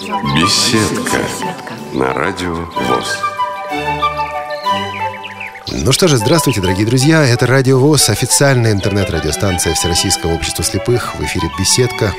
Беседка на радио ВОЗ. Ну что же, здравствуйте, дорогие друзья. Это Радио ВОЗ, официальная интернет-радиостанция Всероссийского общества слепых. В эфире «Беседка».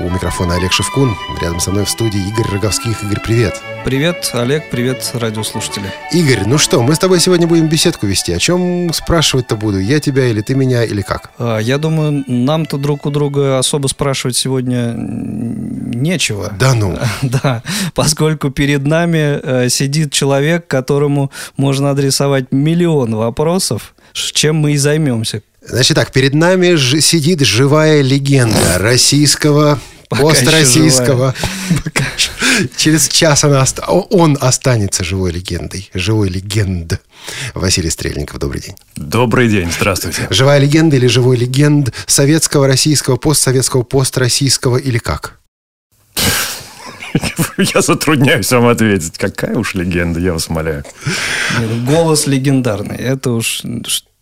У микрофона Олег Шевкун. Рядом со мной в студии Игорь Роговских. Игорь, привет. Привет, Олег, привет, радиослушатели. Игорь, ну что, мы с тобой сегодня будем беседку вести. О чем спрашивать-то буду? Я тебя или ты меня, или как? А, я думаю, нам-то друг у друга особо спрашивать сегодня нечего. Да ну? Да, поскольку перед нами э, сидит человек, которому можно адресовать миллион вопросов, чем мы и займемся. Значит так, перед нами сидит живая легенда российского построссийского. Через час она оста... он останется живой легендой. Живой легенд. Василий Стрельников, добрый день. Добрый день, здравствуйте. Живая легенда или живой легенд советского, российского, постсоветского, построссийского или как? Я затрудняюсь вам ответить. Какая уж легенда, я вас умоляю. Голос легендарный. Это уж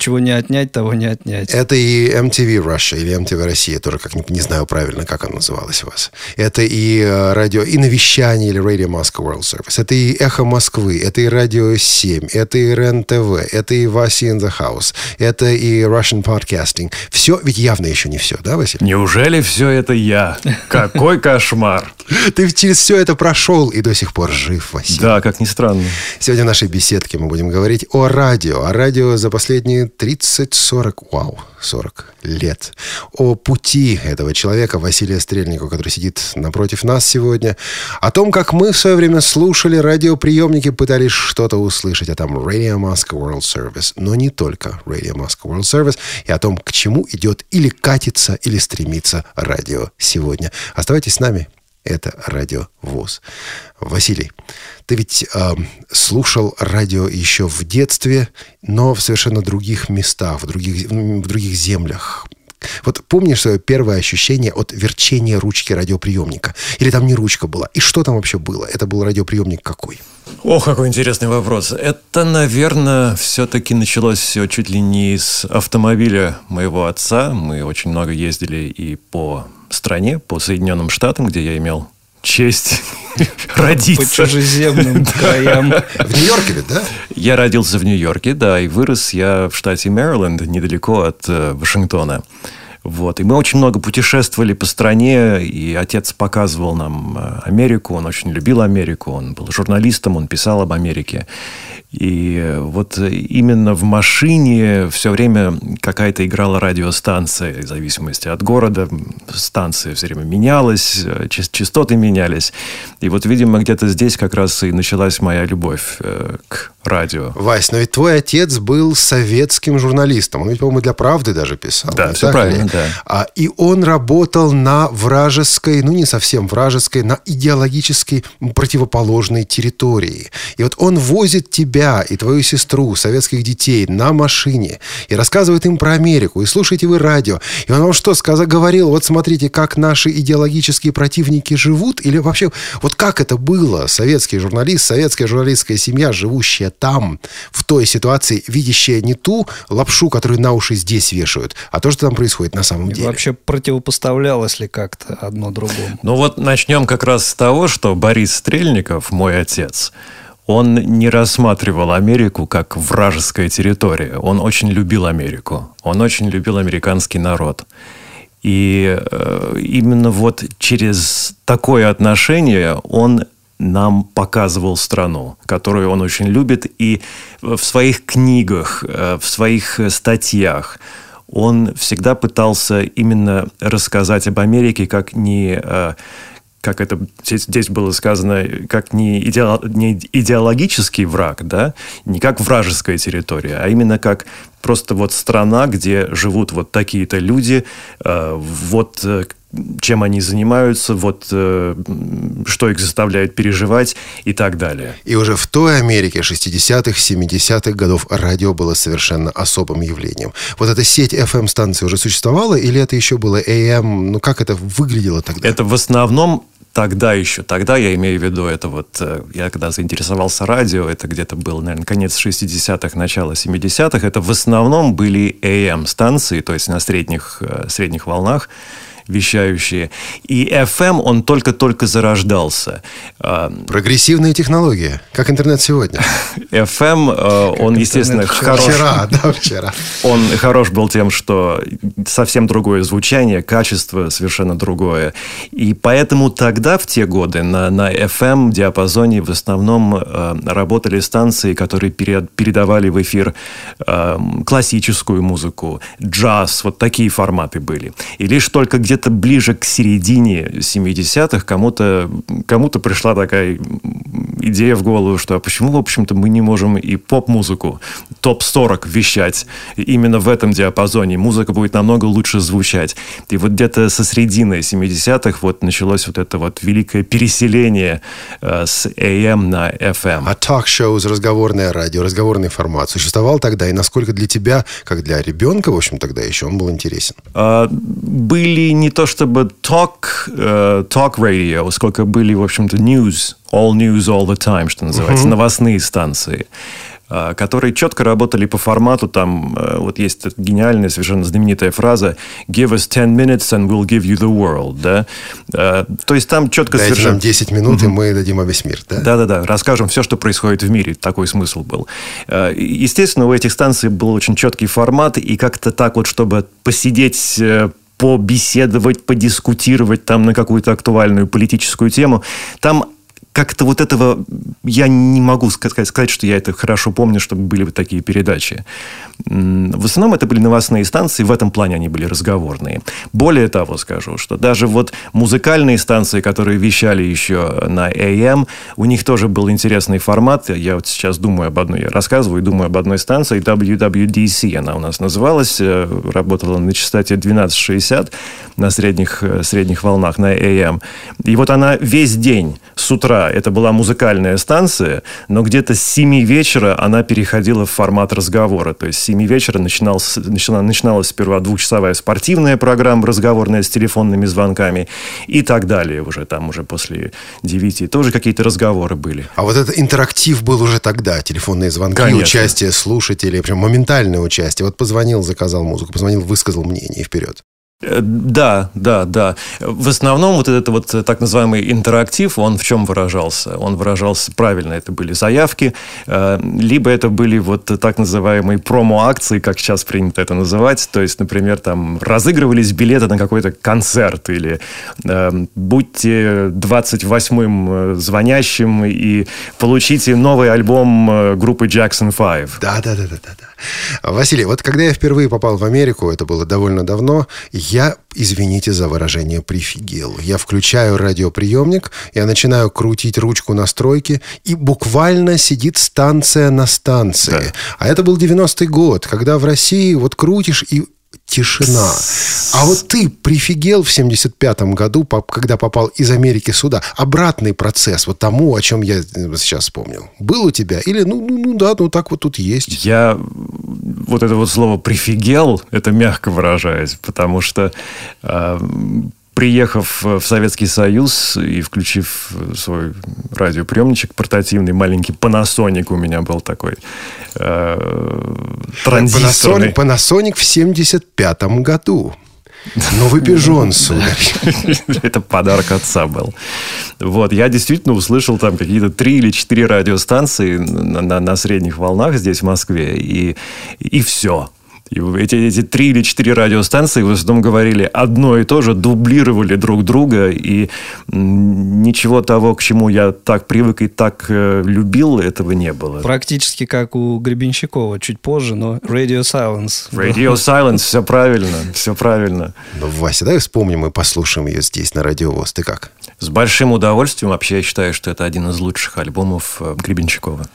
чего не отнять, того не отнять. Это и MTV Russia или MTV Россия, тоже как не, не знаю правильно, как она называлась у вас. Это и э, радио, и навещание или Radio Moscow World Service. Это и Эхо Москвы, это и Радио 7, это и РЕН ТВ, это и Васи in the House, это и Russian Podcasting. Все ведь явно еще не все, да, Василий? Неужели все это я? Какой кошмар! Ты через все это прошел и до сих пор жив, Василий. Да, как ни странно. Сегодня в нашей беседке мы будем говорить о радио. О радио за последние 30-40, вау, 40 лет. О пути этого человека, Василия Стрельникова, который сидит напротив нас сегодня. О том, как мы в свое время слушали радиоприемники, пытались что-то услышать. А там Radio Moscow World Service. Но не только Radio Moscow World Service. И о том, к чему идет или катится, или стремится радио сегодня. Оставайтесь с нами. Это радио ВОЗ. Василий, ты ведь э, слушал радио еще в детстве, но в совершенно других местах, в других, в других землях. Вот помнишь свое первое ощущение от верчения ручки радиоприемника? Или там не ручка была? И что там вообще было? Это был радиоприемник какой? Ох, какой интересный вопрос. Это, наверное, все-таки началось все чуть ли не из автомобиля моего отца. Мы очень много ездили и по стране, по Соединенным Штатам, где я имел честь родиться. По чужеземным краям. В Нью-Йорке ведь, да? Я родился в Нью-Йорке, да, и вырос я в штате Мэриленд, недалеко от э, Вашингтона. Вот. И мы очень много путешествовали по стране, и отец показывал нам э, Америку, он очень любил Америку, он был журналистом, он писал об Америке. И вот именно в машине все время какая-то играла радиостанция, в зависимости от города. Станция все время менялась, частоты менялись. И вот, видимо, где-то здесь как раз и началась моя любовь э, к радио. Вась, но ведь твой отец был советским журналистом. Он ведь, по-моему, для «Правды» даже писал. Да, все правильно, ли? да. А, и он работал на вражеской, ну не совсем вражеской, на идеологически противоположной территории. И вот он возит тебя и твою сестру, советских детей, на машине и рассказывает им про Америку. И слушайте вы радио. И он вам что сказал, говорил, вот смотрите, как наши идеологические противники живут? Или вообще, вот как это было? Советский журналист, советская журналистская семья, живущая там, в той ситуации, видящая не ту лапшу, которую на уши здесь вешают, а то, что там происходит на самом деле. Вообще противопоставлялось ли как-то одно другому? Ну вот начнем как раз с того, что Борис Стрельников, мой отец, он не рассматривал Америку как вражеская территория. Он очень любил Америку. Он очень любил американский народ. И э, именно вот через такое отношение он нам показывал страну, которую он очень любит, и в своих книгах, э, в своих статьях он всегда пытался именно рассказать об Америке как не э, как это здесь было сказано, как не, идео, не идеологический враг, да, не как вражеская территория, а именно как просто вот страна, где живут вот такие-то люди, э, вот чем они занимаются, вот э, что их заставляет переживать и так далее. И уже в той Америке 60-х, 70-х годов радио было совершенно особым явлением. Вот эта сеть FM-станций уже существовала или это еще было AM? Ну, как это выглядело тогда? Это в основном тогда еще, тогда я имею в виду, это вот, э, я когда заинтересовался радио, это где-то был, наверное, конец 60-х, начало 70-х, это в основном были AM-станции, то есть на средних, э, средних волнах, вещающие. И FM, он только-только зарождался. А, Прогрессивная технология, как интернет сегодня. FM, э, он, естественно, хорош. Вчера, да, вчера. Он хорош был тем, что совсем другое звучание, качество совершенно другое. И поэтому тогда, в те годы, на, на FM-диапазоне в основном э, работали станции, которые перед, передавали в эфир э, классическую музыку, джаз, вот такие форматы были. И лишь только где-то ближе к середине 70-х кому-то кому пришла такая идея в голову, что а почему, в общем-то, мы не можем и поп-музыку топ-40 вещать именно в этом диапазоне. Музыка будет намного лучше звучать. И вот где-то со середины 70-х вот началось вот это вот великое переселение э, с AM на FM. А ток-шоу, разговорное радио, разговорный формат существовал тогда? И насколько для тебя, как для ребенка, в общем, тогда еще он был интересен? А, были не то чтобы talk, uh, talk radio, сколько были, в общем-то, news, all news all the time, что называется, uh-huh. новостные станции. А, которые четко работали по формату. Там э, вот есть гениальная, совершенно знаменитая фраза «Give us 10 minutes and we'll give you the world». Да? А, то есть там четко... Дайте совершенно... нам 10 минут, mm-hmm. и мы дадим вам весь мир. Да? Да-да-да. Расскажем все, что происходит в мире. Такой смысл был. Естественно, у этих станций был очень четкий формат, и как-то так вот, чтобы посидеть э, побеседовать, подискутировать там на какую-то актуальную политическую тему. Там как-то вот этого я не могу сказать, сказать, что я это хорошо помню, чтобы были такие передачи. В основном это были новостные станции, в этом плане они были разговорные. Более того, скажу, что даже вот музыкальные станции, которые вещали еще на AM, у них тоже был интересный формат. Я вот сейчас думаю об одной, я рассказываю, думаю об одной станции, WWDC она у нас называлась, э, работала на частоте 1260 на средних, э, средних волнах на AM. И вот она весь день с утра, это была музыкальная станция, но где-то с 7 вечера она переходила в формат разговора. То есть 7 вечера начиналась, начала, начиналась сперва двухчасовая спортивная программа, разговорная с телефонными звонками и так далее. Уже там уже после 9 тоже какие-то разговоры были. А вот этот интерактив был уже тогда. Телефонные звонки, Конечно. участие слушателей, прям моментальное участие. Вот позвонил, заказал музыку, позвонил, высказал мнение и вперед. Э, да, да, да. В основном вот этот вот так называемый интерактив, он в чем выражался? Он выражался правильно, это были заявки, э, либо это были вот так называемые промо-акции, как сейчас принято это называть. То есть, например, там разыгрывались билеты на какой-то концерт или э, будьте 28-м звонящим и получите новый альбом группы Jackson 5. Да, да, да, да, да. Василий, вот когда я впервые попал в Америку, это было довольно давно, я, извините за выражение, прифигел. Я включаю радиоприемник, я начинаю крутить ручку настройки, и буквально сидит станция на станции. Да. А это был 90-й год, когда в России вот крутишь, и тишина. А вот ты прифигел в 75-м году, когда попал из Америки сюда. Обратный процесс вот тому, о чем я э, сейчас вспомнил. Был у тебя? Или, ну, ну, ну да, ну так вот тут есть. Я вот это вот слово «прифигел», это мягко выражаясь, потому что э, приехав в Советский Союз и включив свой радиоприемничек портативный, маленький Panasonic у меня был такой, э, транзисторный. Panasonic, Panasonic в 75-м году. Новый пижон, сударь. Это подарок отца был. Вот, я действительно услышал там какие-то три или четыре радиостанции на, на, на средних волнах здесь, в Москве, и, и все. И эти, эти три или четыре радиостанции в основном говорили одно и то же, дублировали друг друга, и ничего того, к чему я так привык и так э, любил, этого не было. Практически как у Гребенщикова, чуть позже, но Radio Silence. Radio Silence, все правильно, все правильно. Ну, Вася, давай вспомним и послушаем ее здесь, на Радиовоз. Ты как? С большим удовольствием. Вообще, я считаю, что это один из лучших альбомов э, Гребенщикова.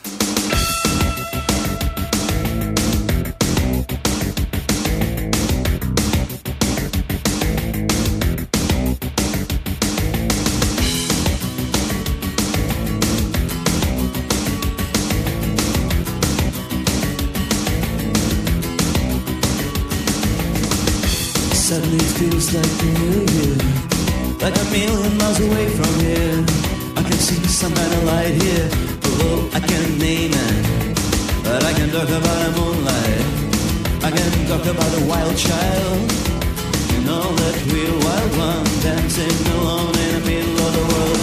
man alight here, although I can name it. But I can talk about a moonlight. I can talk about a wild child. You know that we're wild one dancing alone in the middle of the world.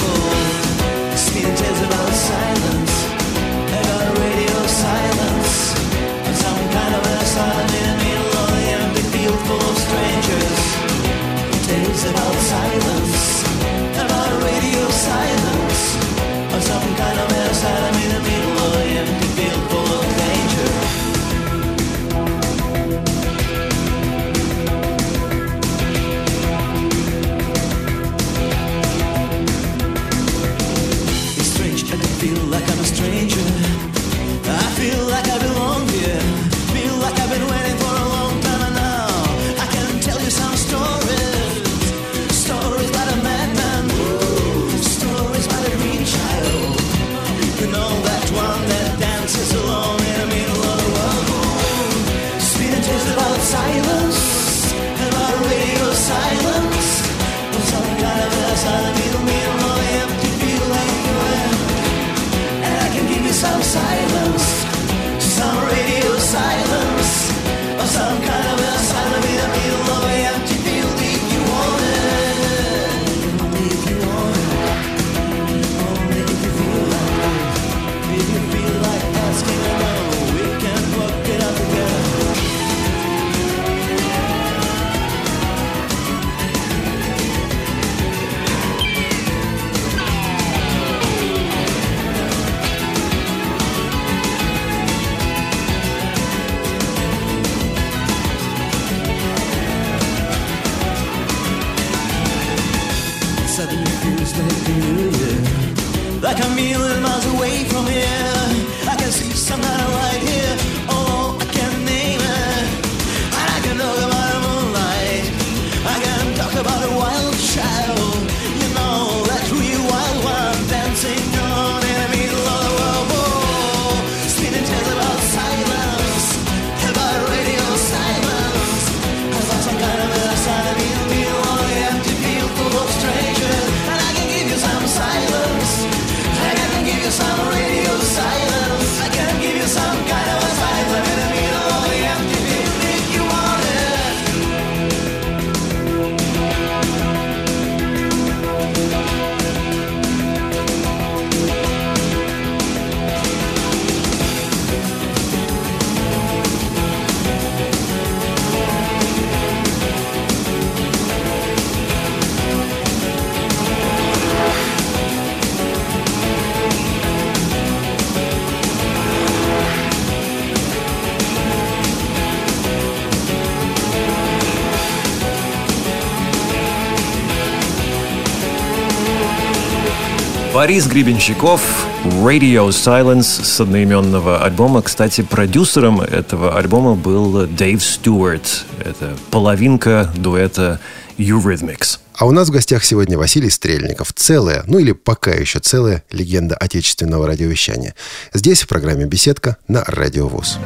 Борис Гребенщиков, Radio Silence с одноименного альбома. Кстати, продюсером этого альбома был Дэйв Стюарт. Это половинка дуэта Eurythmics. А у нас в гостях сегодня Василий Стрельников. Целая, ну или пока еще целая легенда отечественного радиовещания. Здесь в программе «Беседка» на Радио ВОЗ.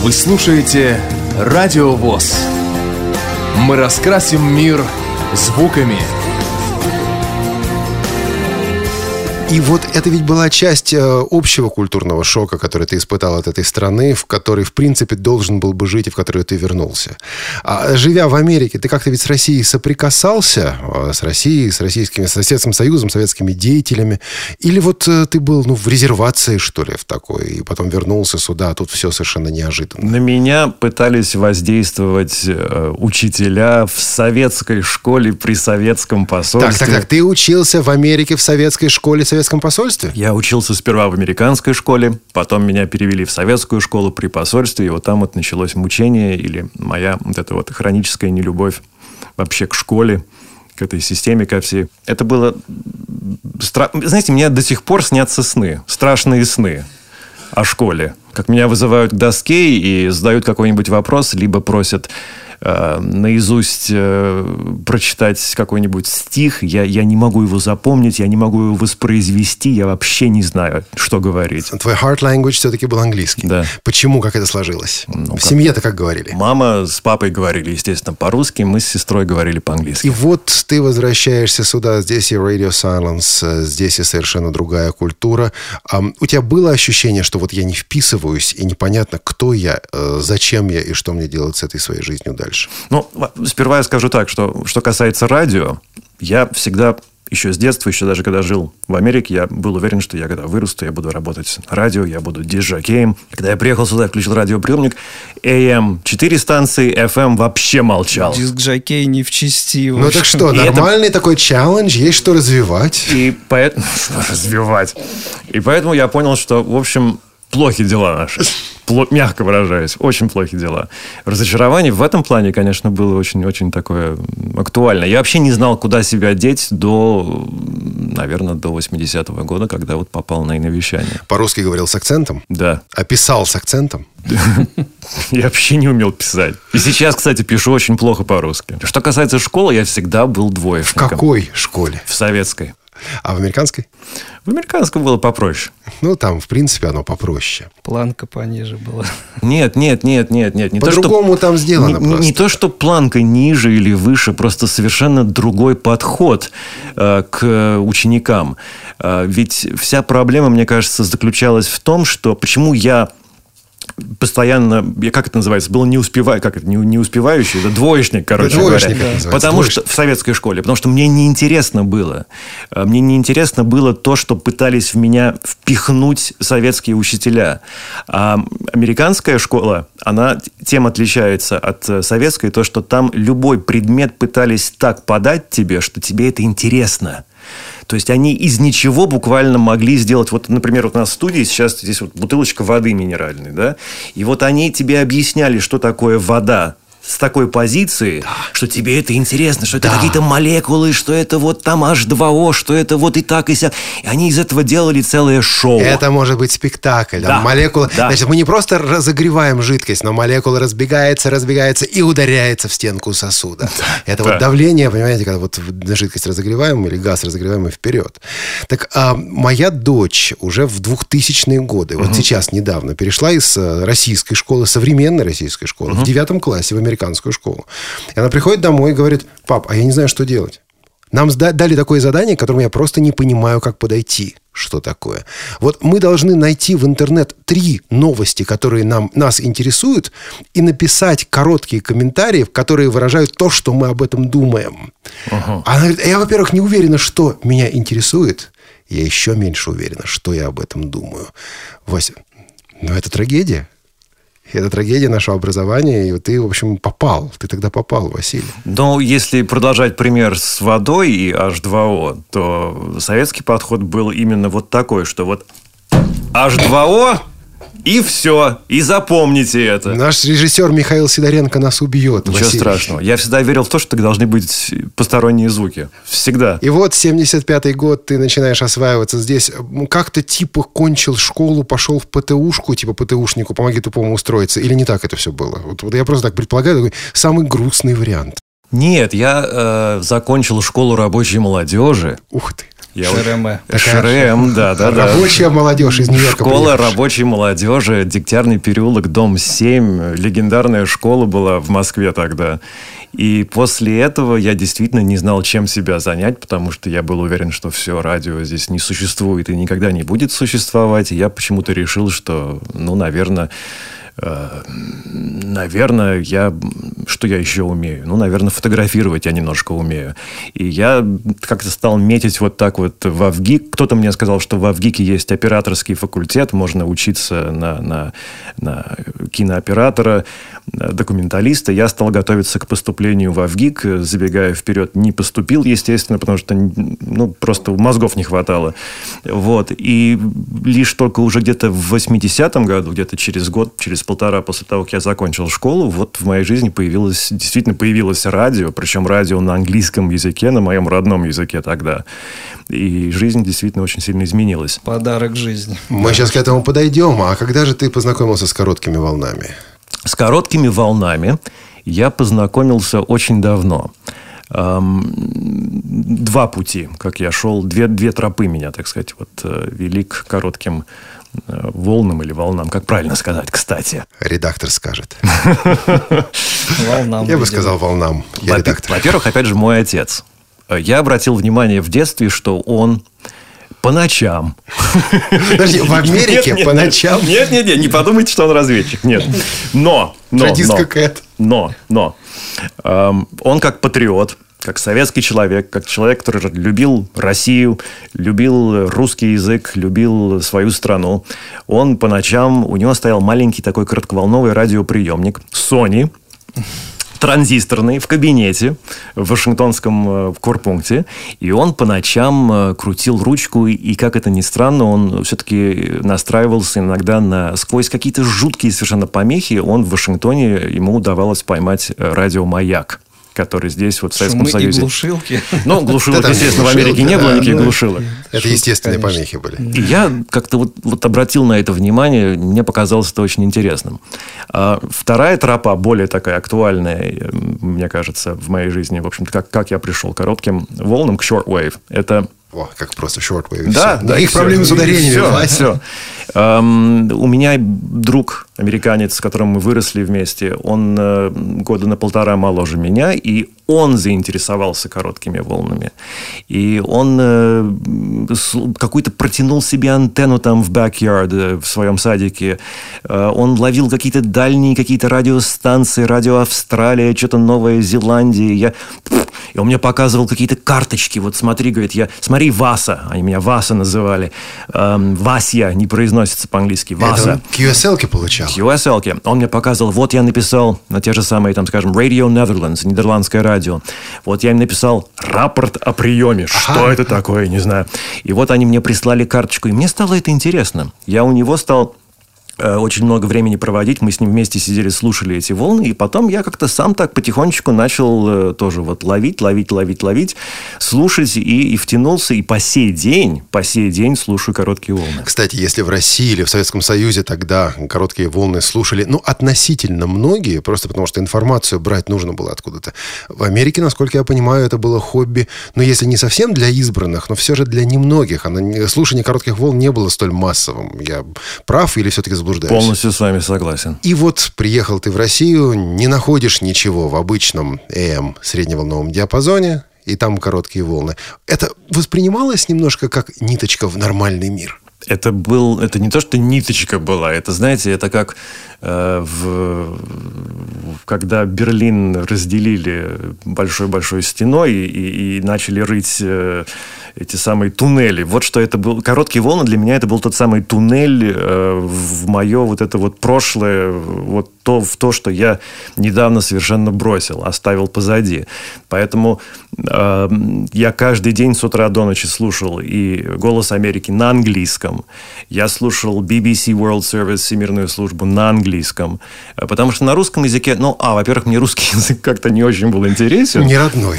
Вы слушаете Радио ВОЗ. Мы раскрасим мир звуками. И вот это ведь была часть э, общего культурного шока, который ты испытал от этой страны, в которой, в принципе, должен был бы жить и в которую ты вернулся. А живя в Америке, ты как-то ведь с Россией соприкасался, э, с Россией, с российскими, с Советским Союзом, советскими деятелями? Или вот э, ты был, ну, в резервации, что ли, в такой, и потом вернулся сюда, а тут все совершенно неожиданно? На меня пытались воздействовать учителя в советской школе при советском Так, посольстве. так, так, ты учился в Америке в советской школе, советском посольстве? Я учился сперва в американской школе, потом меня перевели в советскую школу при посольстве, и вот там вот началось мучение или моя вот эта вот хроническая нелюбовь вообще к школе, к этой системе, ко всей. Это было... стра- Знаете, мне до сих пор снятся сны, страшные сны о школе. Как меня вызывают к доске и задают какой-нибудь вопрос, либо просят э, наизусть э, прочитать какой-нибудь стих, я, я не могу его запомнить, я не могу его воспроизвести, я вообще не знаю, что говорить. Твой heart language все-таки был английский. Да. Почему, как это сложилось? Ну, в семье-то как говорили? Мама с папой говорили, естественно, по-русски, мы с сестрой говорили по-английски. И вот ты возвращаешься сюда, здесь и Radio Silence, э, здесь и совершенно другая культура. У тебя было ощущение, что вот я не вписываюсь, и непонятно, кто я, э, зачем я и что мне делать с этой своей жизнью дальше? Ну, во- сперва я скажу так, что что касается радио, я всегда еще с детства, еще даже когда жил в Америке, я был уверен, что я когда вырасту, я буду работать на радио, я буду диджакеем. Когда я приехал сюда, я включил радиоприемник, AM 4 станции, FM вообще молчал. Диск Джокей не в чести. Ну так что, И это- нормальный такой челлендж, есть что развивать. И поэтому... Развивать. И поэтому я понял, что, в общем, плохи дела наши. Пло- Мягко выражаясь, очень плохи дела. Разочарование в этом плане, конечно, было очень-очень такое актуально. Я вообще не знал, куда себя деть до, наверное, до 80-го года, когда вот попал на иновещание. По-русски говорил с акцентом, Да. а писал с акцентом. Я вообще не умел писать. И сейчас, кстати, пишу очень плохо по-русски. Что касается школы, я всегда был В двоечником. какой школе? В советской. А в американской? В американском было попроще. Ну, там, в принципе, оно попроще. Планка пониже была. Нет, нет, нет, нет, нет. Не то, что- По-другому там сделано не, не- просто. не то, что планка ниже или выше, просто совершенно другой подход э, к э, ученикам. Э, ведь вся проблема, мне кажется, заключалась в том, что почему я постоянно, как это называется, был не успеваю, как это, не, не успевающий, это двоечник, короче Двоечник говоря. Потому двоечник. что в советской школе, потому что мне неинтересно было. Э, Мне неинтересно было то, что пытались в меня впихнуть советские учителя. А американская школа, она тем отличается от э, советской, то, что там любой предмет пытались так подать тебе, что тебе это интересно. То есть они из ничего буквально могли сделать. Вот, например, вот у нас в студии сейчас здесь вот бутылочка воды минеральной, да, и вот они тебе объясняли, что такое вода с такой позиции, что тебе это интересно, что это какие-то молекулы, что это вот там H2O, что это вот и так, и сяк. И они из этого делали целое шоу. Это может быть спектакль. Да. молекула... Да. Значит, мы не просто разогреваем жидкость, но молекула разбегается, разбегается и ударяется в стенку сосуда. Это Да. вот давление, понимаете, когда вот жидкость разогреваем или газ разогреваем и вперед. Так а, моя дочь уже в 2000-е годы, вот сейчас недавно, перешла из э, российской школы, современной российской школы, в девятом классе в американскую школу. И она приходит домой и говорит, пап, а я не знаю, что делать. Нам дали такое задание, к которому я просто не понимаю, как подойти. Что такое? Вот мы должны найти в интернет три новости, которые нам, нас интересуют, и написать короткие комментарии, которые выражают то, что мы об этом думаем. Она говорит, я, во-первых, не уверена, что меня интересует. Я еще меньше уверена, что я об этом думаю. Вася, ну это трагедия. Это трагедия нашего образования, и ты, в общем, попал. Ты тогда попал, Василий. Но если продолжать пример с водой и H2O, то советский подход был именно вот такой, что вот H2O и все, и запомните это. Наш режиссер Михаил Сидоренко нас убьет. Ничего Василий. страшного. Я всегда верил в то, что должны быть посторонние звуки. Всегда. И вот 75-й год ты начинаешь осваиваться здесь. Как ты типа кончил школу, пошел в ПТУшку, типа ПТУшнику, помоги тупому устроиться. Или не так это все было? Вот, вот я просто так предполагаю, такой самый грустный вариант. Нет, я э, закончил школу рабочей молодежи. Ух ты. Я ШРМ. ШРМ, да, да, да. Рабочая молодежь из Нью-Йорка. Школа приехавшая. рабочей молодежи, Дегтярный переулок, дом 7. Легендарная школа была в Москве тогда. И после этого я действительно не знал, чем себя занять, потому что я был уверен, что все, радио здесь не существует и никогда не будет существовать. И я почему-то решил, что, ну, наверное, э, наверное, я... Что я еще умею? Ну, наверное, фотографировать я немножко умею. И я как-то стал метить вот так вот в Авгик. Кто-то мне сказал, что в Авгике есть операторский факультет, можно учиться на, на, на кинооператора, э, документалиста. Я стал готовиться к поступлению в Авгик, э, забегая вперед. Не поступил, естественно, потому что ну, просто мозгов не хватало. Вот. И лишь только уже где-то в 80-м году, где-то через год, через полтора после того, как я закончил школу, вот в моей жизни появилось, действительно появилось радио, причем радио на английском языке, на моем родном языке тогда. И жизнь действительно очень сильно изменилась. Подарок жизни. Мы сейчас к этому подойдем. А когда же ты познакомился с короткими волнами? С короткими волнами я познакомился очень давно. Эм, Два пути, как я шел, две, две тропы меня, так сказать, вот э, вели к коротким волнам или волнам, как правильно сказать, кстати. Редактор скажет. Волнам, Я бы сказал волнам. Во-первых, опять же, мой отец. Э, Я обратил внимание в детстве, что он по ночам. Подожди, в Америке Нет, нет, по ночам Нет, нет, нет, не подумайте, что он разведчик. Нет. Но, но, радистка но, но, но. эм, он как патриот как советский человек, как человек, который любил Россию, любил русский язык, любил свою страну, он по ночам, у него стоял маленький такой коротковолновый радиоприемник Sony, транзисторный в кабинете в Вашингтонском э, корпункте, и он по ночам э, крутил ручку, и, как это ни странно, он все-таки настраивался иногда на сквозь какие-то жуткие совершенно помехи, он в Вашингтоне, ему удавалось поймать э, радиомаяк который здесь вот в Советском Шумы и Союзе. глушилки. Ну, глушилок, Да естественно, в Америке не было да, никаких ну, глушилок. Это естественные конечно. помехи были. И я как-то вот, вот обратил на это внимание, мне показалось это очень интересным. А вторая тропа, более такая актуальная, э, мне кажется, в моей жизни, в общем-то, как, как я пришел к коротким волнам, к shortwave, это О, как просто shortwave. да, всё. да, Их проблемы с ударениями. Все, все. Эм, у меня друг американец, с которым мы выросли вместе, он э, года на полтора моложе меня, и он заинтересовался короткими волнами. И он с- какую-то протянул себе антенну там в backyard, э, в своем садике. Э, он ловил какие-то дальние какие-то радиостанции, радио Австралия, что-то Новая Зеландия. Я... И он мне показывал какие-то карточки. Вот смотри, говорит, я... Смотри, Васа. Они меня Васа называли. Эм, Васья не произносится по-английски. Это Васа. он QSL-ки получал. QSL. -ки. Он мне показывал, вот я написал на те же самые, там, скажем, Radio Netherlands, нидерландское радио. Вот я им написал рапорт о приеме. Что это такое, не знаю. И вот они мне прислали карточку, и мне стало это интересно. Я у него стал очень много времени проводить. Мы с ним вместе сидели, слушали эти волны. И потом я как-то сам так потихонечку начал э, тоже вот ловить, ловить, ловить, ловить, слушать и, и втянулся. И по сей день, по сей день слушаю короткие волны. Кстати, если в России или в Советском Союзе тогда короткие волны слушали, ну, относительно многие, просто потому что информацию брать нужно было откуда-то. В Америке, насколько я понимаю, это было хобби, ну, если не совсем для избранных, но все же для немногих. Не- слушание коротких волн не было столь массовым. Я прав или все-таки заблуждаюсь? Полностью с вами согласен. И вот приехал ты в Россию, не находишь ничего в обычном ЭМ средневолновом диапазоне, и там короткие волны. Это воспринималось немножко как ниточка в нормальный мир. Это был, это не то, что ниточка была, это, знаете, это как э, в, когда Берлин разделили большой-большой стеной и, и- и начали рыть э, эти самые туннели. Вот что это был. Короткие волны для меня это был тот самый туннель э, в мое вот это вот прошлое, вот то, в то, что я недавно совершенно бросил, оставил позади. Поэтому э, я каждый день с утра до ночи слушал и «Голос Америки» на английском. Я слушал BBC World Service, Всемирную службу, на английском. Э, Потому что на русском языке, ну, а, во-первых, мне русский язык как-то не очень был интересен. Не родной.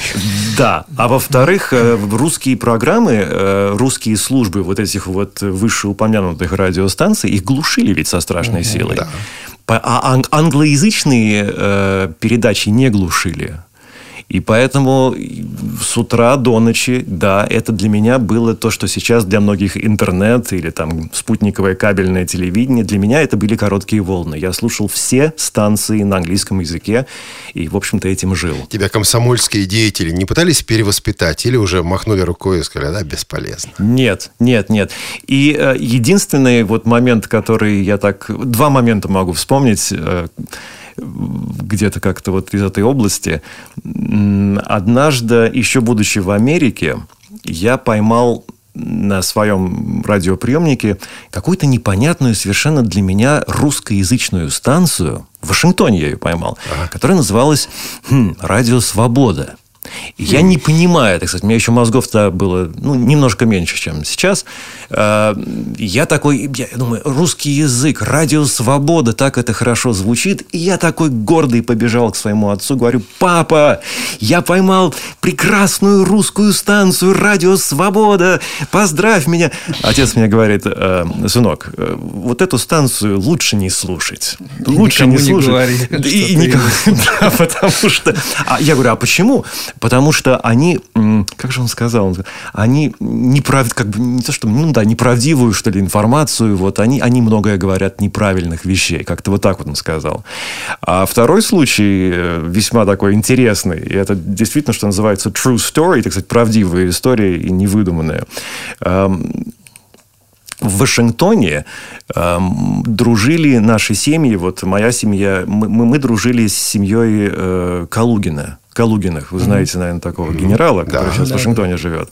Да. А во-вторых, э, русские программы, э, русские службы вот этих вот вышеупомянутых радиостанций, их глушили ведь со страшной силой. да. А ан- англоязычные э, передачи не глушили. И поэтому с утра до ночи, да, это для меня было то, что сейчас для многих интернет или там спутниковое кабельное телевидение, для меня это были короткие волны. Я слушал все станции на английском языке и, в общем-то, этим жил. Тебя комсомольские деятели не пытались перевоспитать или уже махнули рукой и сказали, да, бесполезно. Нет, нет, нет. И э, единственный вот момент, который я так... Два момента могу вспомнить э, где-то как-то вот из этой области. Однажды, еще будучи в Америке, я поймал на своем радиоприемнике какую-то непонятную совершенно для меня русскоязычную станцию. В Вашингтоне я ее поймал, которая называлась хм, «Радио Свобода». Я не понимаю, так сказать, у меня еще мозгов-то было ну, немножко меньше, чем сейчас. Э, Я такой, я думаю, русский язык, радио «Свобода», так это хорошо звучит. И я такой гордый побежал к своему отцу, говорю, папа, я поймал прекрасную русскую станцию «Радио Свобода», поздравь меня. Отец мне говорит, «Э, сынок, э, вот эту станцию лучше не слушать. Лучше не не слушать. говори, Да, что и никому- Да, потому что... А я говорю, а почему? Потому что они... Как же он сказал? Он сказал, Они неправ... как бы не то, что... Ну да, неправдивую, что ли, информацию. Вот они, они многое говорят неправильных вещей. Как-то вот так вот он сказал. А второй случай э, весьма такой интересный. И это действительно, что называется true story, так сказать, правдивая история и невыдуманная. Эм, в Вашингтоне эм, дружили наши семьи. Вот моя семья, мы, мы- мы дружили с семьей э, Калугина. Калугиных. Вы знаете, наверное, такого генерала, который Да. сейчас в Вашингтоне живет.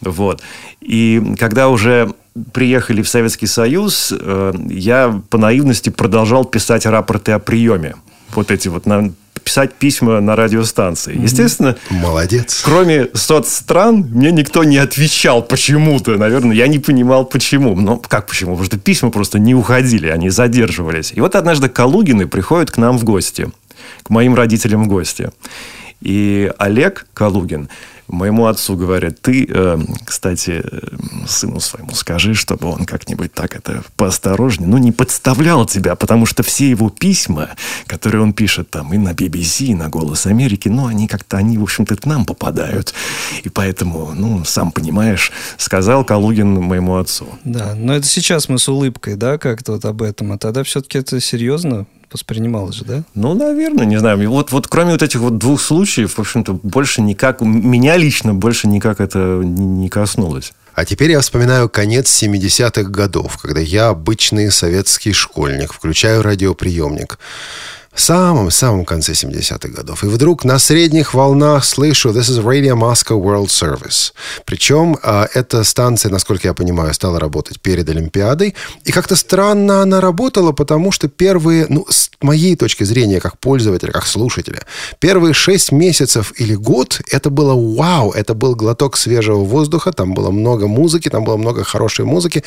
Вот. И когда уже приехали в Советский Союз, э, я по наивности продолжал писать рапорты о приеме. Вот эти вот, на- писать письма на радиостанции. Естественно, Молодец. Кроме соцстран, мне никто не отвечал почему-то. Наверное, я не понимал, почему. Ну, как почему? Потому что письма просто не уходили, они задерживались. И вот однажды Калугины приходят к нам в гости, к моим родителям в гости. И Олег Калугин моему отцу говорит, ты, э, кстати, э, сыну своему скажи, чтобы он как-нибудь так это поосторожнее, ну, не подставлял тебя, потому что все его письма, которые он пишет там и на BBC, и на «Голос Америки», ну, они как-то, они, в общем-то, к нам попадают. И поэтому, ну, сам понимаешь, сказал Калугин моему отцу. Да, но это сейчас мы с улыбкой, да, как-то вот об этом. А тогда все-таки это серьезно воспринималось же, да? Ну, наверное, не знаю. Вот, вот кроме вот этих вот двух случаев, в общем-то, больше никак, меня лично больше никак это не, не коснулось. А теперь я вспоминаю конец 70-х годов, когда я, обычный советский школьник, включаю радиоприемник. В самом-самом конце 70-х годов. И вдруг на средних волнах слышу «This is Radio Moscow World Service». Причем а, эта станция, насколько я понимаю, стала работать перед Олимпиадой. И как-то странно она работала, потому что первые, ну, с моей точки зрения, как пользователя, как слушателя, первые шесть месяцев или год это было вау, это был глоток свежего воздуха, там было много музыки, там было много хорошей музыки.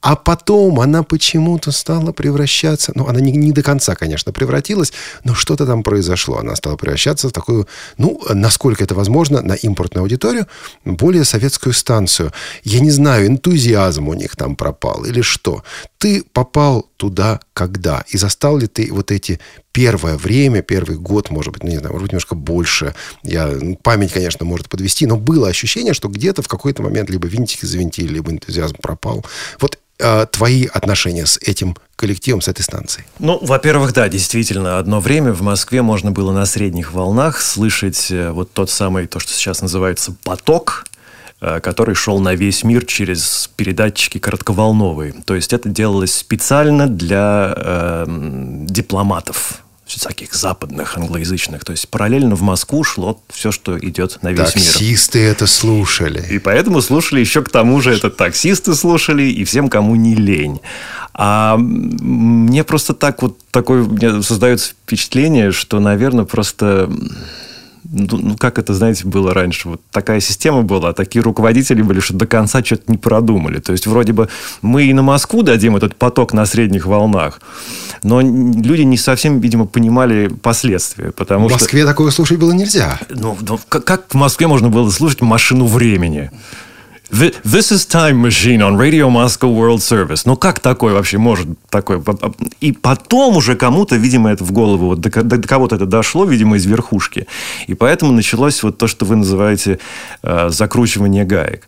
А потом она почему-то стала превращаться, ну, она не, не до конца, конечно, превратилась, но что-то там произошло. Она стала превращаться в такую, ну, насколько это возможно, на импортную аудиторию, более советскую станцию. Я не знаю, энтузиазм у них там пропал или что. Ты попал туда когда? И застал ли ты вот эти первое время, первый год, может быть, ну, не знаю, может быть, немножко больше. Я, ну, память, конечно, может подвести, но было ощущение, что где-то в какой-то момент либо винтики завинтили, либо энтузиазм пропал. Вот э, твои отношения с этим коллективом, с этой станцией? Ну, во-первых, да, действительно, одно время в Москве можно было на средних волнах слышать э, вот тот самый, то, что сейчас называется поток, который шел на весь мир через передатчики коротковолновые. То есть это делалось специально для э, дипломатов всяких западных, англоязычных. То есть параллельно в Москву шло все, что идет на весь мир. Таксисты это слушали. И поэтому слушали еще к тому же это таксисты слушали и всем, кому не лень. А мне просто так вот такое создается впечатление, что, наверное, просто ну, ну, как это, знаете, было раньше? Вот такая система была, такие руководители были, что до конца что-то не продумали. То есть, вроде бы мы и на Москву дадим этот поток на средних волнах, но люди не совсем, видимо, понимали последствия. Потому В что Москве такое слушать было нельзя. ну, ну, как в Москве можно было слушать машину времени? Th- This is Time Machine on Radio Moscow World Service. Ну, как такое вообще может такое? И потом уже кому-то, видимо, это в голову, вот до, до кого-то это дошло, видимо, из верхушки. И поэтому началось вот то, что вы называете э, закручивание гаек.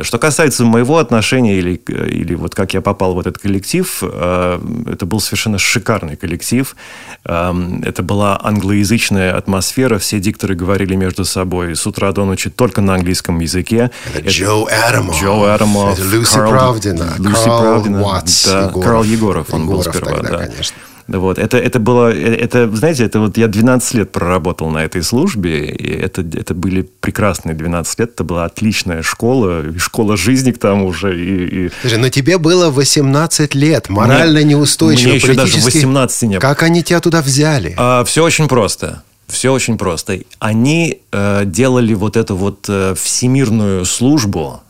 Что касается моего отношения или, или вот как я попал в этот коллектив, э, это был совершенно шикарный коллектив. Эм, Это была англоязычная атмосфера, все дикторы говорили между собой с утра до ночи только на английском языке. Это Джо Адамов. Джо Адамов. Это Люси Карл- Правдина. Люси Карл Правдина, Уатс. да, Егоров. Карл Егоров, он был Егоров сперва, тогда, да. конечно. Да Вот, это, это было, э, это, знаете, это вот я 12 лет проработал на этой службе, и это, это были прекрасные 12 лет, это была отличная школа, и школа жизни к тому же, и, и Слушай, но тебе было 18 лет, морально Мне- неустойчиво, мне еще даже политически. 18 не было. Как они тебя туда взяли? все очень просто. Все очень просто. Они э, делали вот эту вот э, всемирную службу,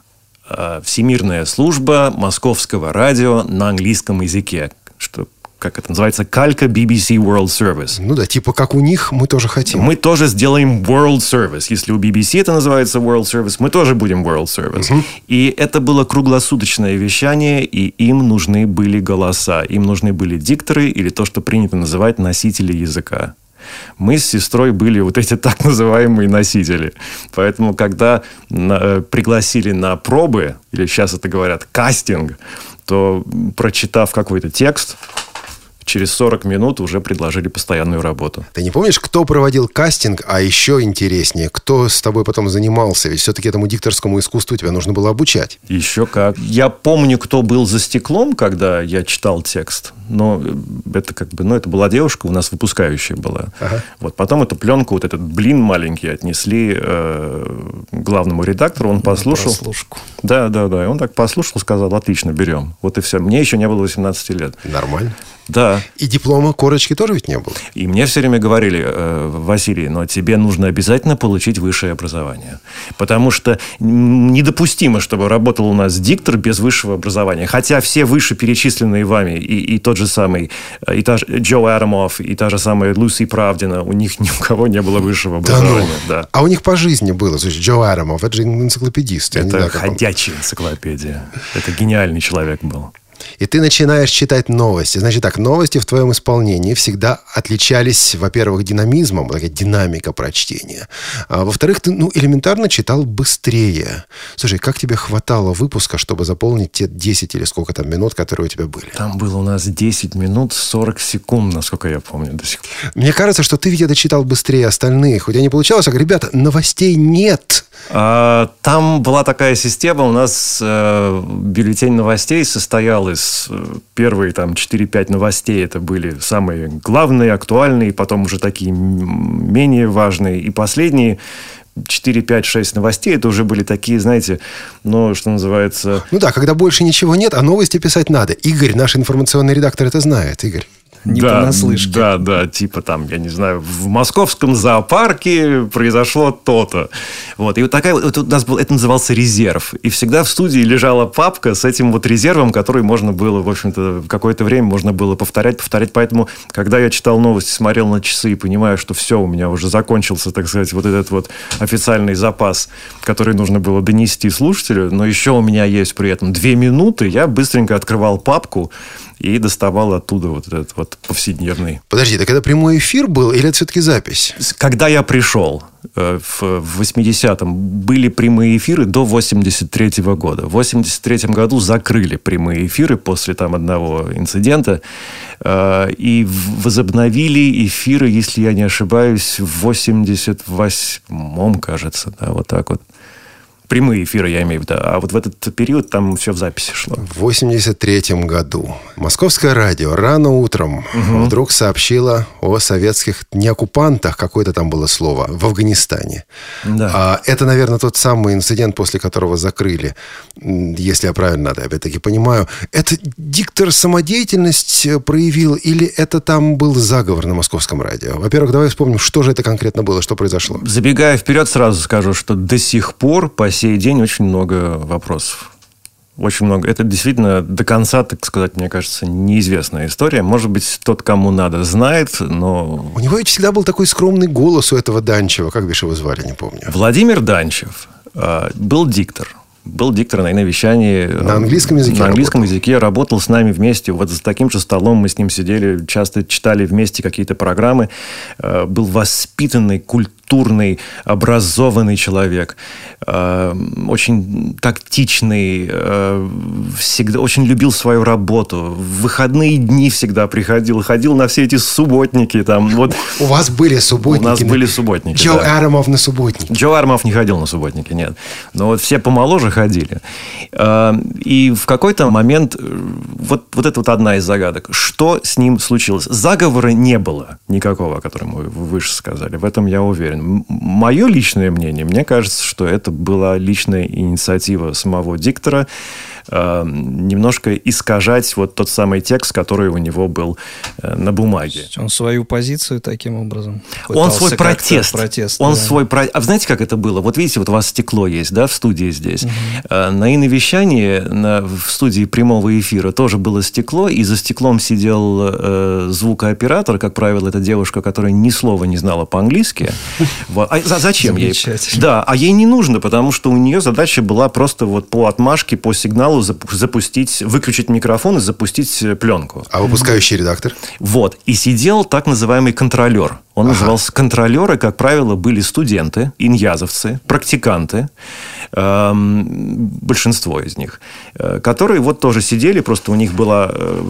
э, всемирная служба московского радио на английском языке, что как это называется, калька BBC World Service. Ну да, типа как у них, мы тоже хотим. Мы тоже сделаем World Service. Если у BBC это называется World Service, мы тоже будем World Service. И это было круглосуточное вещание, и им нужны были голоса. Им нужны были дикторы или то, что принято называть носители языка. Мы с сестрой были вот эти так называемые носители. Поэтому, когда на- э, пригласили на пробы, или сейчас это говорят кастинг, то, прочитав какой-то текст, через 40 минут уже предложили постоянную работу. Ты не помнишь, кто проводил кастинг, а еще интереснее, кто с тобой потом занимался? Ведь все-таки этому дикторскому искусству тебя нужно было обучать. Еще как. Я помню, кто был за стеклом, когда я читал текст. Но это как бы, ну, это была девушка, у нас выпускающая была. Ага. Вот потом эту пленку, вот этот блин маленький отнесли э, главному редактору, он послушал. прослушку. Да, да, да. И он так послушал, сказал, отлично, берем. Вот и все. Мне еще не было 18 лет. Нормально. Да. И диплома, корочки тоже ведь не было. И мне все время говорили, э, Василий, но тебе нужно обязательно получить высшее образование. Потому что недопустимо, чтобы работал у нас диктор без высшего образования. Хотя все вышеперечисленные вами, и, и тот же самый, э, и та же Джо Адамов, и та же самая Люси Правдина, у них ни у кого не было высшего Да ну. образования. Да. А у них по жизни было. Слушай, Джо Адамов, это же энциклопедист. Это знаю, как он. ходячая энциклопедия. Это гениальный человек был. И ты начинаешь читать новости. Значит так, новости в твоем исполнении всегда отличались, во-первых, динамизмом, такая динамика прочтения. А во-вторых, ты ну, элементарно читал быстрее. Слушай, как тебе хватало выпуска, чтобы заполнить те 10 или сколько там минут, которые у тебя были? Там было у нас 10 минут 40 секунд, насколько я помню до сих пор. Мне кажется, что ты ведь это читал быстрее остальных. У тебя не получалось? Я говорю, ребята, новостей нет. А, Там была такая система, у нас э, бюллетень новостей состоял из э, первые там 4-5 новостей, это были самые главные, актуальные, потом уже такие менее важные, и последние 4, 5, 6 новостей, это уже были такие, знаете, ну, что называется... Ну да, когда больше ничего нет, а новости писать надо. Игорь, наш информационный редактор, это знает. Игорь. Не да, понаслышке. Да, да, типа там, я не знаю, в московском зоопарке произошло то-то. Вот, и вот такая вот, у нас был, это назывался резерв. И всегда в студии лежала папка с этим вот резервом, который можно было, в общем-то, в какое-то время можно было повторять, повторять. Поэтому, когда я читал новости, смотрел на часы и понимаю, что все, у меня уже закончился, так сказать, вот этот вот официальный запас, который нужно было донести слушателю, но еще у меня есть при этом две минуты, я быстренько открывал папку, и доставал оттуда вот этот вот повседневный. Подожди, так это прямой эфир был или это все-таки запись? Когда я пришел э, в, в 80-м, были прямые эфиры до 83 -го года. В 83 году закрыли прямые эфиры после там одного инцидента э, и возобновили эфиры, если я не ошибаюсь, в 88-м, кажется, да, вот так вот. Прямые эфиры, я имею в виду. А вот в этот период там все в записи шло. В 83 году Московское радио рано утром вдруг сообщило о советских неоккупантах, какое-то там было слово, в Афганистане. Да. А это, наверное, тот самый инцидент, после которого закрыли, если я правильно, да, опять-таки понимаю. Это диктор самодеятельность э, проявил или это там был заговор на Московском радио? Во-первых, давай вспомним, что же это конкретно было, что произошло. Забегая вперед, сразу скажу, что до сих пор, по сей день, очень много вопросов. Очень много. Это действительно до конца, так сказать, мне кажется, неизвестная история. Может быть, тот, кому надо, знает, но... У него ведь всегда был такой скромный голос у этого Данчева. Как бишь его звали, не помню. Владимир Данчев э, был диктор. Был диктор на вещании. На английском языке На английском языке работал с нами вместе. Вот за таким же столом мы с ним сидели, часто читали вместе какие-то программы. Э, Был воспитанный, культурный, образованный человек. Э, Очень тактичный. э, Всегда очень любил свою работу. В выходные дни всегда приходил. Ходил на все эти субботники. Там, вот. У вас были субботники? У нас на- были субботники, Джо да. Адамов на субботнике. Джо Армов не ходил на субботники, нет. Но вот все помоложе ходили. А, И в какой-то момент, э, вот, вот это вот одна из загадок, что с ним случилось? Заговора не было никакого, о котором вы выше сказали. В этом я уверен. Мое личное мнение, мне кажется, что это была личная инициатива самого диктора немножко искажать вот тот самый текст, который у него был э, на бумаге. Он свою позицию таким образом Он свой протест. протест, он да. свой про... А знаете, как это было? Вот видите, вот у вас стекло есть, да, в студии здесь. Э, На иновещании, на... в студии прямого эфира тоже было стекло, и за стеклом сидел э, звукооператор, как правило, это девушка, которая ни слова не знала по-английски. А за- зачем ей? Да, а ей не нужно, потому что у нее задача была просто вот по отмашке, по сигналу запу- запустить, выключить микрофон и запустить э, пленку. А выпускающий редактор? Вот. И сидел так называемый контролер. Он назывался контролеры, как правило, были студенты, иньязовцы, практиканты, эм, большинство из них, э, которые вот тоже сидели, просто у них была, э,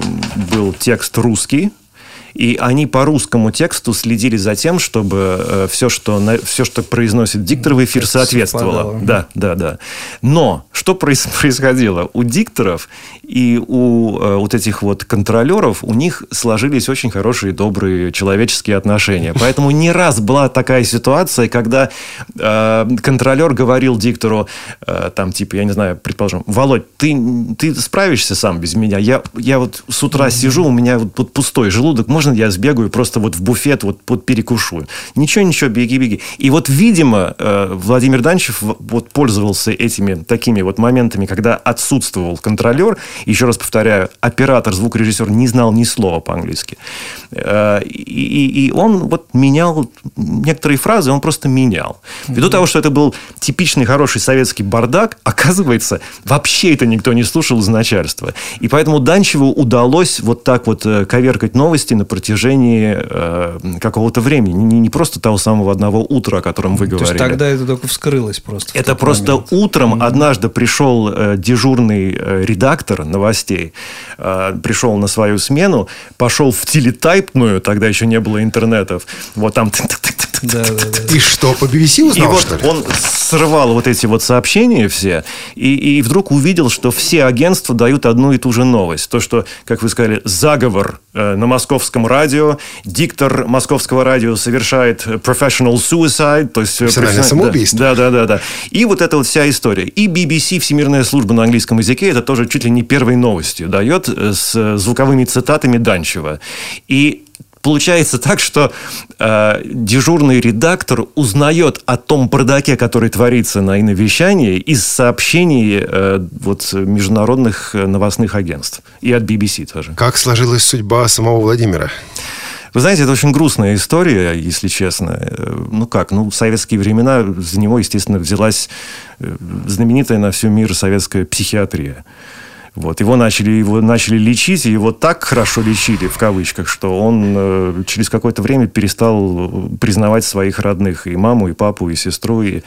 был текст русский, И они по русскому тексту следили за тем, чтобы э, все, что, на, все, что произносит диктор в эфир, соответствовало. Да, да, да. Но что проис- происходило? У дикторов и у э, вот этих вот контролеров у них сложились очень хорошие, добрые человеческие отношения. Поэтому не раз была такая ситуация, когда э, контролер говорил диктору, э, там, типа, я не знаю, предположим, Володь, ты, ты справишься сам без меня? Я, я вот с утра сижу, у меня вот, вот пустой желудок, можно я сбегаю просто вот в буфет, вот, вот перекушу? Ничего, ничего, беги, беги. И вот, видимо, э, Владимир Данчев вот пользовался этими такими вот моментами, когда отсутствовал контролер. Еще раз повторяю, оператор, звукорежиссер не знал ни слова по-английски. Э, И, и- и он вот менял некоторые фразы, он просто менял. Ввиду того, что это был типичный хороший советский бардак, оказывается, вообще это никто не слушал из начальства. И поэтому Данчеву удалось вот так вот э, коверкать новости на протяжении э, какого-то времени. Не, не просто того самого одного утра, о котором вы То говорили. есть тогда это только вскрылось просто. Это просто момент. утром однажды пришел э, дежурный э, редактор новостей, э, пришел на свою смену, пошел в телетайпную, тогда еще не было интернетов, вот там... Да, да, да. И что, по BBC И узнал, вот что ли? он срывал вот эти вот сообщения все, и, и вдруг увидел, что все агентства дают одну и ту же новость. То, что, как вы сказали, заговор э, на московском радио, диктор московского радио совершает professional suicide, то есть... э, Профессиональное профессиональ- самоубийство. Да, да, да, да. И вот эта вот вся история. И BBC, Всемирная служба на английском языке, это тоже чуть ли не первой новостью дает э, с звуковыми цитатами Данчева. И Получается так, что э, дежурный редактор узнает о том бардаке, который творится на иновещании, из сообщений э, вот, международных новостных агентств. И от BBC тоже. Как сложилась судьба самого Владимира? Вы знаете, это очень грустная история, если честно. Э, Ну как, ну, в советские времена за него, естественно, взялась э, знаменитая на всю мир советская психиатрия. Вот, его начали, его начали лечить, и его так хорошо лечили, в кавычках, что он э, через какое-то время перестал э, признавать своих родных, и маму, и папу, и сестру, и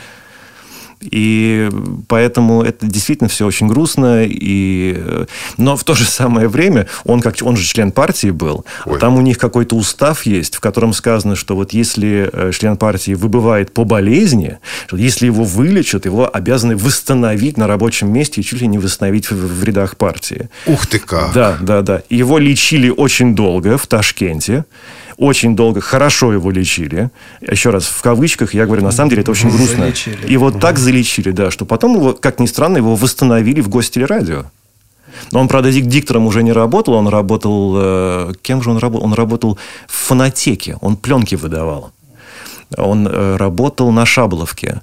и поэтому это действительно все очень грустно. И... э, Но в то же самое время он, как, он же член партии был. Ой. Там у них какой-то устав есть, в котором сказано, что вот если э, член партии выбывает по болезни, если его вылечат, его обязаны восстановить на рабочем месте и чуть ли не восстановить в, в рядах партии. Ух ты как! Да, да, да. Его лечили очень долго в Ташкенте. Очень долго, хорошо его лечили. Еще раз, в кавычках, я говорю, на самом деле это очень грустно. Залечили. И вот так залечили, да, что потом его, как ни странно, его восстановили в гостелерадио. Но он, правда, дик- диктором уже не работал, он работал... э, кем же он работал? Он работал в фонотеке, он пленки выдавал. Он э, работал на Шабловке.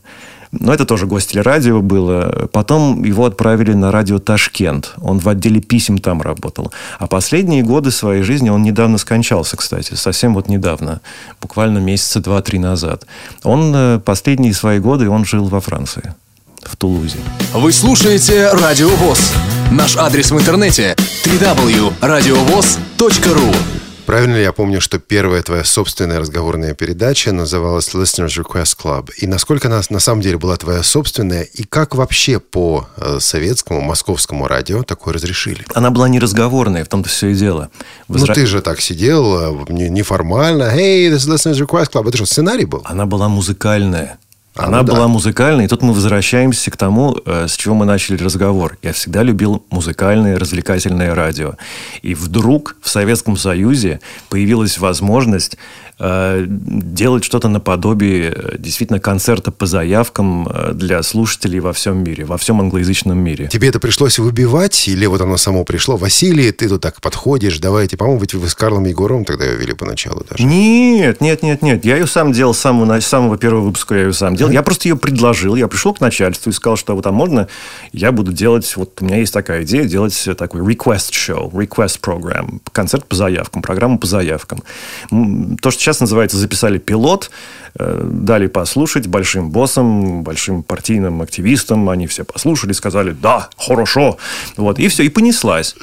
Но это тоже гостелерадио было. Потом его отправили на радио Ташкент. Он в отделе писем там работал. А последние годы своей жизни он недавно скончался, кстати. Совсем вот недавно. Буквально месяца два-три назад. Он э, последние свои годы он жил во Франции. В Тулузе. Вы слушаете Радио ВОЗ. Наш адрес в интернете www.radiovoz.ru Правильно ли я помню, что первая твоя собственная разговорная передача называлась Listeners Request Club? И насколько она на самом деле была твоя собственная? И как вообще по э, советскому, московскому радио такое разрешили? Она была неразговорная, в том-то все и дело. Ну, ты же так сидел, не- неформально. Hey, this is Listeners Request Club. Это что, сценарий был? Она была музыкальная. А, Она ну да. была музыкальной, и тут мы возвращаемся к тому, э, с чего мы начали разговор. Я всегда любил музыкальное, развлекательное радио. И вдруг в Советском Союзе появилась возможность э, делать что-то наподобие э, действительно концерта по заявкам э, для слушателей во всем мире, во всем англоязычном мире. Тебе это пришлось выбивать, или вот оно само пришло? Василий, ты тут так подходишь, давайте, по-моему, ведь вы с Карлом Егоровым тогда ее вели поначалу даже. Нет, нет, нет, нет. Я ее сам делал с самого, с самого первого выпуска. Я ее сам делал. Я просто ее предложил. Я пришел к начальству и сказал, что вот а можно я буду делать, вот у меня есть такая идея, делать такой request show, request program, концерт по заявкам, программу по заявкам. То, что сейчас называется записали пилот, э, дали послушать большим боссам, большим партийным активистам. Они все послушали, сказали, да, хорошо. Вот, и все, и понеслась.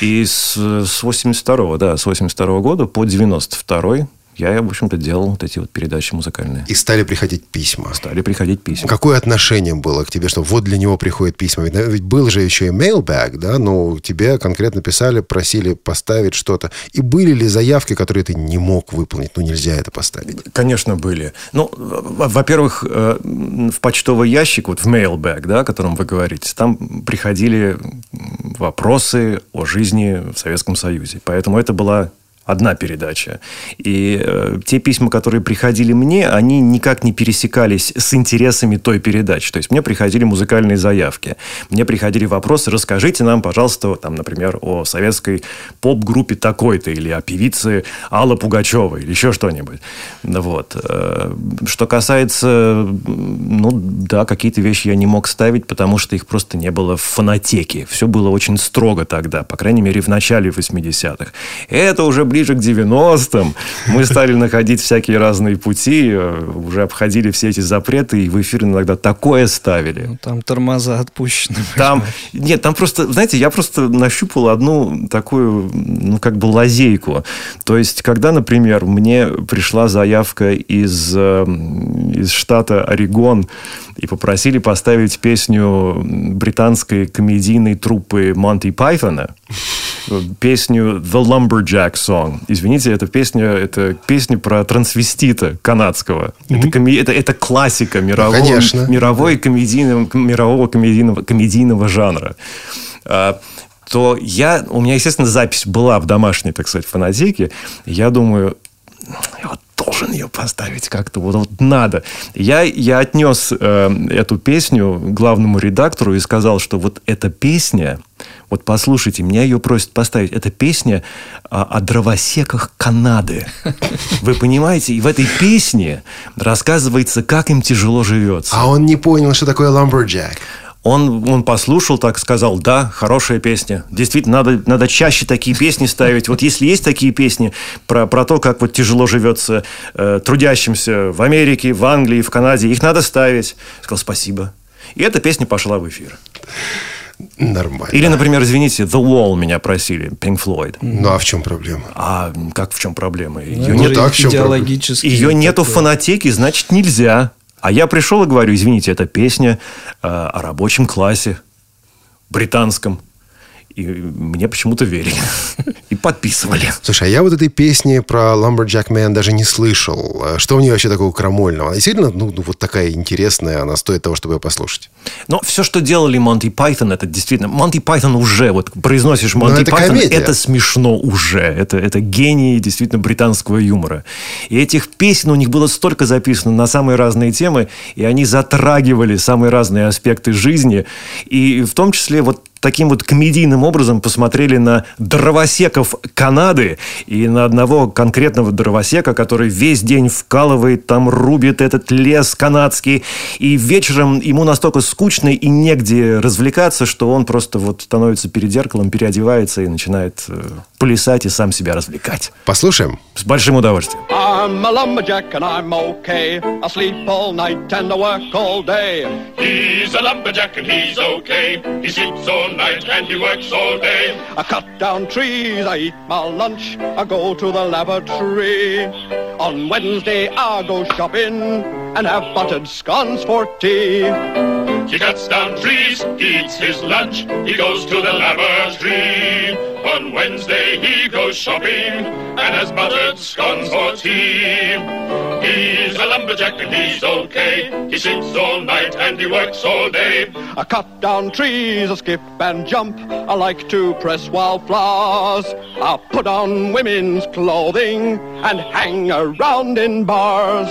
И с, с 82 да, с 82 года по 92 я, в общем-то, делал вот эти вот передачи музыкальные. И стали приходить письма. Стали приходить письма. Какое отношение было к тебе, что вот для него приходят письма? Ведь, ведь был же еще и mailbag, да? Ну, тебе конкретно писали, просили поставить что-то. И были ли заявки, которые ты не мог выполнить? Ну, нельзя это поставить. Конечно, были. Ну, во-первых, э, в почтовый ящик, вот в mailbag, да, о котором вы говорите, там приходили вопросы о жизни в Советском Союзе. Поэтому это была одна передача. И э, те письма, которые приходили мне, они никак не пересекались с интересами той передачи. То есть мне приходили музыкальные заявки, мне приходили вопросы, расскажите нам, пожалуйста, там, например, о советской поп-группе такой-то или о певице Алла Пугачева или еще что-нибудь. Вот. Э, Что касается, ну да, какие-то вещи я не мог ставить, потому что их просто не было в фонотеке. Все было очень строго тогда, по крайней мере, в начале 80-х. Это уже ближе к 90-м. Мы стали находить всякие разные пути, э, уже обходили все эти запреты, и в эфир иногда такое ставили. Ну, Там тормоза отпущены. Там, нет, там просто, знаете, я просто нащупал одну такую, ну, как бы лазейку. То есть, когда, например, мне пришла заявка из, э, из штата Орегон и попросили поставить песню британской комедийной труппы Монти Пайтона, песню The Lumberjack Song. Извините, эта песня, это песня про трансвестита канадского. Это, коме- это, это классика мирового, конечно. мировой комедийного, мирового комедийного, комедийного жанра. А, то я, у меня, естественно, запись была в домашней, так сказать, фонотеке. Я думаю, я вот должен ее поставить как-то, вот, вот надо. Я, я отнес э, эту песню главному редактору и сказал, что вот эта песня, вот послушайте, меня ее просят поставить, это песня а, о дровосеках Канады. Вы понимаете? И в этой песне рассказывается, как им тяжело живется. А он не понял, что такое lumberjack. Он, он послушал, так сказал, да, хорошая песня. Действительно, надо, надо чаще такие песни ставить. Вот если есть такие песни про, про то, как вот тяжело живется э, трудящимся в Америке, в Англии, в Канаде, их надо ставить. Сказал, спасибо. И эта песня пошла в эфир. Нормально. Или, например, извините, The Wall меня просили, Pink Floyd. Ну, а в чем проблема? А как в чем проблема? Ее, Ну, не это так, в чем идеологически ее нету в фонотеке, значит, нельзя. А я пришел и говорю, извините, это песня э, о рабочем классе британском. И мне почему-то верили. И подписывали. Слушай, а я вот этой песни про Lumberjack Man даже не слышал. Что в ней вообще такого крамольного? Она действительно, ну, ну, вот такая интересная, она стоит того, чтобы ее послушать. Но все, что делали Монти Пайтон, это действительно... Монти Пайтон уже, вот произносишь Монти это Пайтон, комедия. это смешно уже. Это, это гений действительно британского юмора. И этих песен у них было столько записано на самые разные темы, и они затрагивали самые разные аспекты жизни. И в том числе вот таким вот комедийным образом посмотрели на дровосеков Канады и на одного конкретного дровосека, который весь день вкалывает, там рубит этот лес канадский, и вечером ему настолько скучно и негде развлекаться, что он просто вот становится перед зеркалом, переодевается и начинает э, плясать и сам себя развлекать. Послушаем? С большим удовольствием. I'm a lumberjack and I'm okay. I sleep all night and I work all day. He's a lumberjack and he's okay. He sleeps all night and he works all day. I cut down trees, I eat my lunch, I go to the lavatory. On Wednesday I go shopping and have buttered scones for tea. He cuts down trees, he eats his lunch, he goes to the lavatory. On Wednesday he goes shopping and has buttered scones for tea. He's a lumberjack and he's okay. He sleeps all night and he works all day. I cut down trees, I skip and jump. I like to press wildflowers. I put on women's clothing and hang around in bars.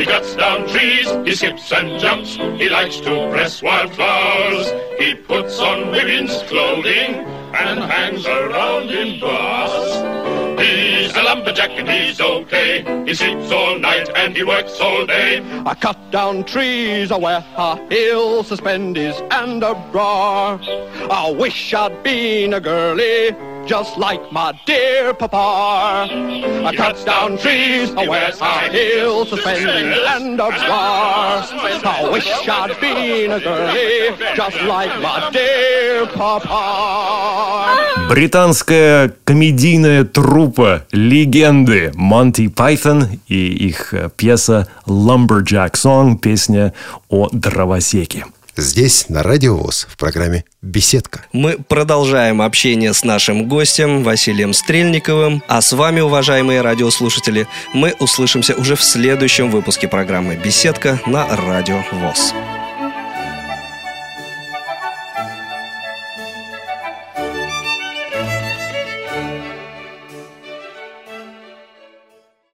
He cuts down trees, he skips and jumps, he likes to press wildflowers. He puts on women's clothing and hangs around in bars. He's a lumberjack and he's okay. He sleeps all night and he works all day. I cut down trees, I wear high heels, suspenders and a bra. I wish I'd been a girlie just like my dear papa. I cuts down trees, I wears high heels, suspending handlebars. I wish I'd been a girlie, just like my dear papa. Британская комедийная труппа легенды Монти Пайтон и их э, пьеса Lumberjack Song, песня о дровосеке. Здесь, на Радио ВОЗ, в программе «Беседка». Мы продолжаем общение с нашим гостем Василием Стрельниковым. А с вами, уважаемые радиослушатели, мы услышимся уже в следующем выпуске программы «Беседка» на Радио ВОЗ.